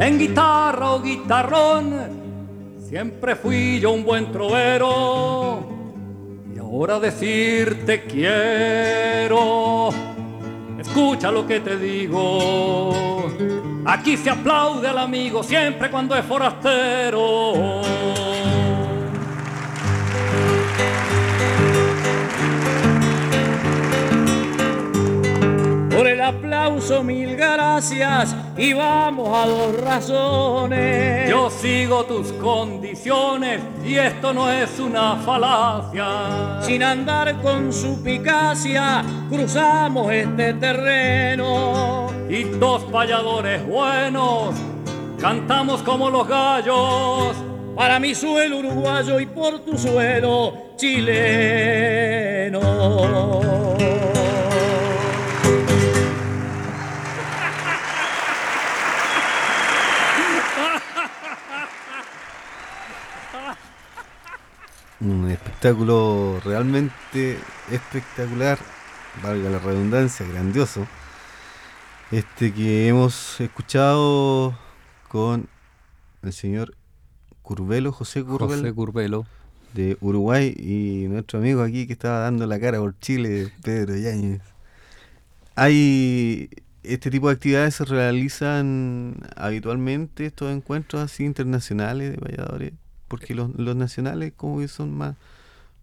En guitarra o guitarrón, siempre fui yo un buen trovero. Y ahora decirte quiero escucha lo que te digo. Aquí se aplaude al amigo siempre cuando es forastero.
Por el aplauso mil gracias y vamos a dos razones.
Yo sigo tus condiciones y esto no es una falacia.
Sin andar con supicacia cruzamos este terreno.
Y dos payadores buenos cantamos como los gallos.
Para mi suelo uruguayo y por tu suelo chileno.
Un espectáculo realmente espectacular, valga la redundancia, grandioso. Este que hemos escuchado con el señor Curvelo, José Curvelo,
José
de Uruguay y nuestro amigo aquí que estaba dando la cara por Chile, Pedro Yáñez. Hay este tipo de actividades se realizan habitualmente estos encuentros así internacionales de valladores, porque los, los nacionales como que son más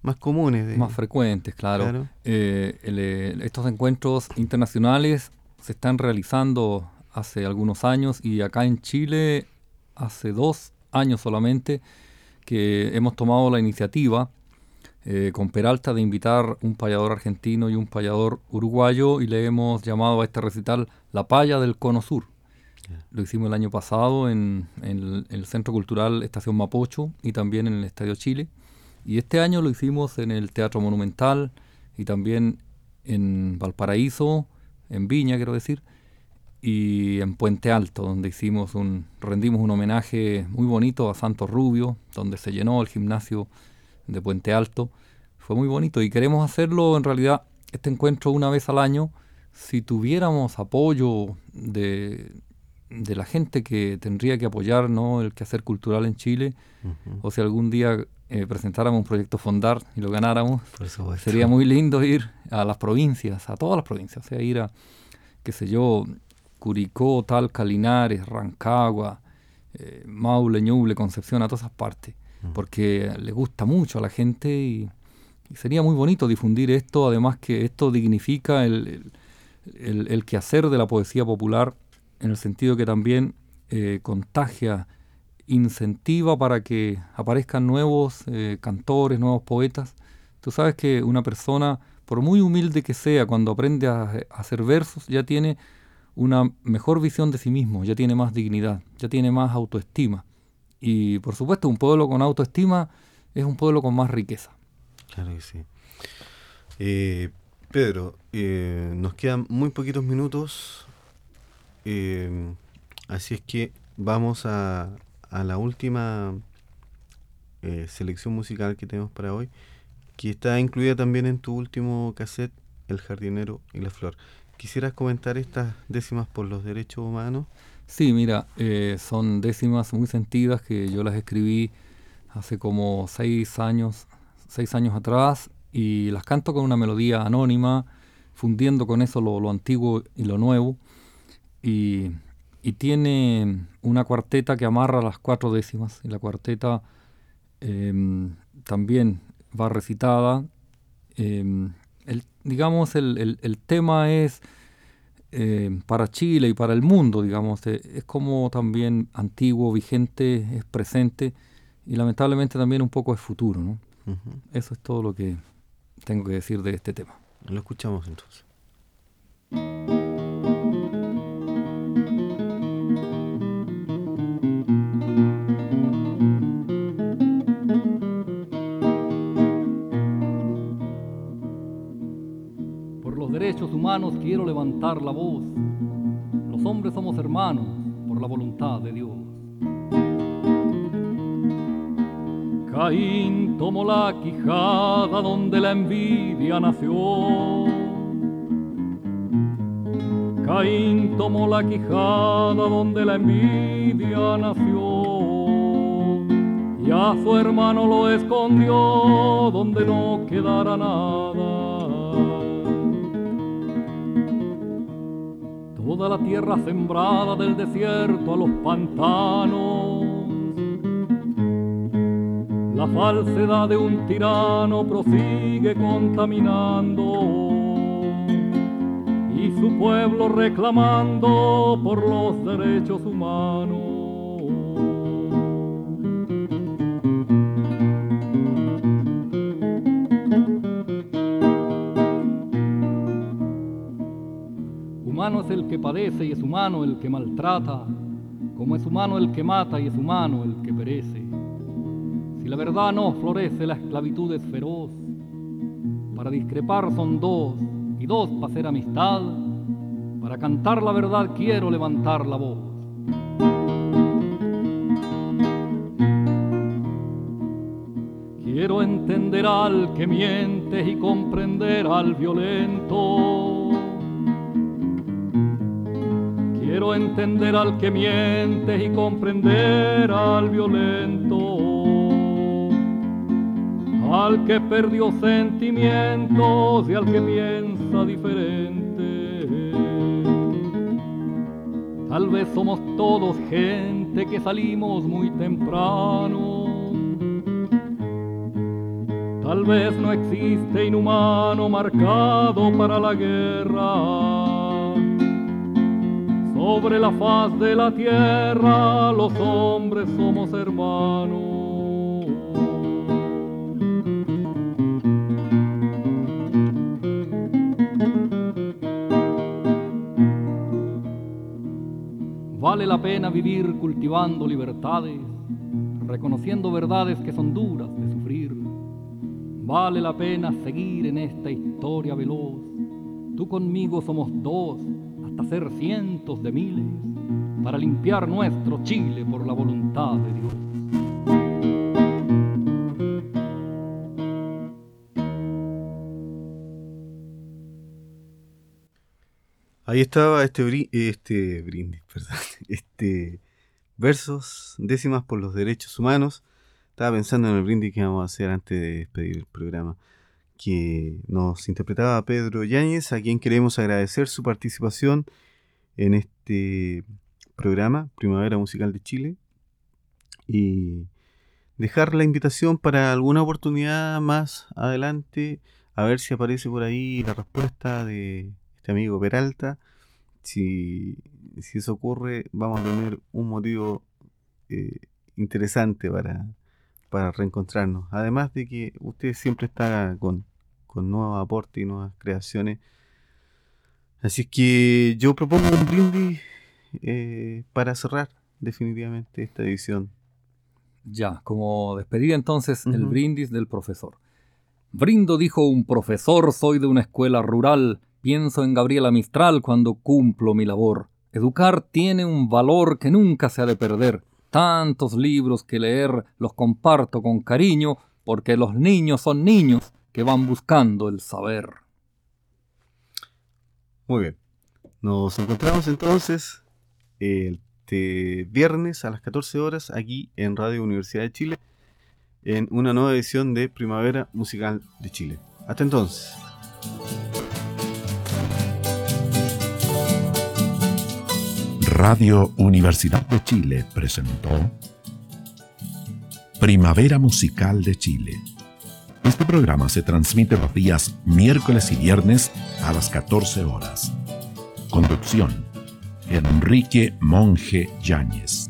más comunes, de-
Más frecuentes, claro.
Claro.
Eh, el, estos encuentros internacionales se están realizando hace algunos años y acá en Chile hace dos años solamente que hemos tomado la iniciativa eh, con Peralta de invitar un payador argentino y un payador uruguayo y le hemos llamado a este recital La Paya del Cono Sur. Lo hicimos el año pasado en, el Centro Cultural Estación Mapocho y también en el Estadio Chile. Y este año lo hicimos en el Teatro Monumental y también en Valparaíso, en Viña, quiero decir, y en Puente Alto, donde hicimos un, rendimos un homenaje muy bonito a Santos Rubio, donde se llenó el gimnasio de Puente Alto. Fue muy bonito y queremos hacerlo en realidad este encuentro una vez al año. Si tuviéramos apoyo de, de la gente que tendría que apoyar ¿no? el quehacer cultural en Chile, o si algún día eh, presentáramos un proyecto Fondar y lo ganáramos, sería muy lindo ir a las provincias, a todas las provincias, o sea, ir a, qué sé yo, Curicó, Talca, Linares, Rancagua, eh, Maule, Ñuble, Concepción, a todas esas partes, porque le gusta mucho a la gente y, y sería muy bonito difundir esto, además que esto dignifica el, el, el- el quehacer de la poesía popular en el sentido que también eh, contagia, incentiva para que aparezcan nuevos eh, cantores, nuevos poetas. Tú sabes que una persona, por muy humilde que sea, cuando aprende a, hacer versos, ya tiene una mejor visión de sí mismo, ya tiene más dignidad, ya tiene más autoestima. Y por supuesto, un pueblo con autoestima es un pueblo con más riqueza.
Claro que sí. Eh, Pedro, nos quedan muy poquitos minutos, eh, así es que vamos a, a la última eh, selección musical que tenemos para hoy, que está incluida también en tu último cassette, El jardinero y la flor. ¿Quisieras comentar estas décimas por los derechos humanos?
Sí, mira, eh, son décimas muy sentidas que yo las escribí hace como seis años, seis años atrás y las canto con una melodía anónima, fundiendo con eso lo, lo antiguo y lo nuevo. Y, y tiene una cuarteta que amarra las cuatro décimas y la cuarteta em, también va recitada. em, el, digamos, el, el- el tema es eh, para Chile y para el mundo, digamos, eh, es como también antiguo, vigente, es presente y lamentablemente también un poco es futuro. ¿no? Eso es todo lo que tengo que decir de este tema.
Lo escuchamos entonces.
Quiero levantar la voz. Los hombres somos hermanos por la voluntad de Dios. Caín tomó la quijada donde la envidia nació. Caín tomó la quijada donde la envidia nació. Y a su hermano lo escondió donde no quedara nada. Toda la tierra sembrada del desierto a los pantanos. La falsedad de un tirano prosigue contaminando y su pueblo reclamando por los derechos humanos. Humano es el que padece y es humano el que maltrata, como es humano el que mata y es humano el que perece. Si la verdad no florece, la esclavitud es feroz. Para discrepar son dos y dos para hacer amistad. Para cantar la verdad quiero levantar la voz. Quiero entender al que miente y comprender al violento Entender al que miente y comprender al violento, al que perdió sentimientos y al que piensa diferente. Tal vez somos todos gente que salimos muy temprano. Tal vez no existe inhumano marcado para la guerra sobre la faz de la tierra los hombres somos hermanos. Vale la pena vivir cultivando libertades, reconociendo verdades que son duras de sufrir. Vale la pena seguir en esta historia veloz. Tú conmigo somos dos hacer cientos de miles para limpiar nuestro Chile por la voluntad de Dios.
Ahí estaba este, este brindis, (laughs) perdón, este versos décimas por los derechos humanos. Estaba pensando en el brindis que vamos a hacer antes de despedir el programa que nos interpretaba Pedro Yáñez, a quien queremos agradecer su participación en este programa, Primavera Musical de Chile, y dejar la invitación para alguna oportunidad más adelante, a ver si aparece por ahí la respuesta de este amigo Peralta. Si, si eso ocurre, vamos a tener un motivo eh, interesante para, para reencontrarnos. Además de que usted siempre está con, con nuevos aportes y nuevas creaciones. Así que yo propongo un brindis eh, para cerrar definitivamente esta edición.
Ya, como despedida entonces el brindis del profesor. Brindo, dijo un profesor, soy de una escuela rural, pienso en Gabriela Mistral cuando cumplo mi labor. Educar tiene un valor que nunca se ha de perder tantos libros que leer los comparto con cariño, porque los niños son niños que van buscando el saber.
Muy bien. Nos encontramos entonces este viernes a las 14 horas aquí en Radio Universidad de Chile en una nueva edición de Primavera Musical de Chile. Hasta entonces.
Radio Universidad de Chile presentó Primavera Musical de Chile. Este programa se transmite los días miércoles y viernes a las 14 horas. Conducción, Enrique Monje Yáñez.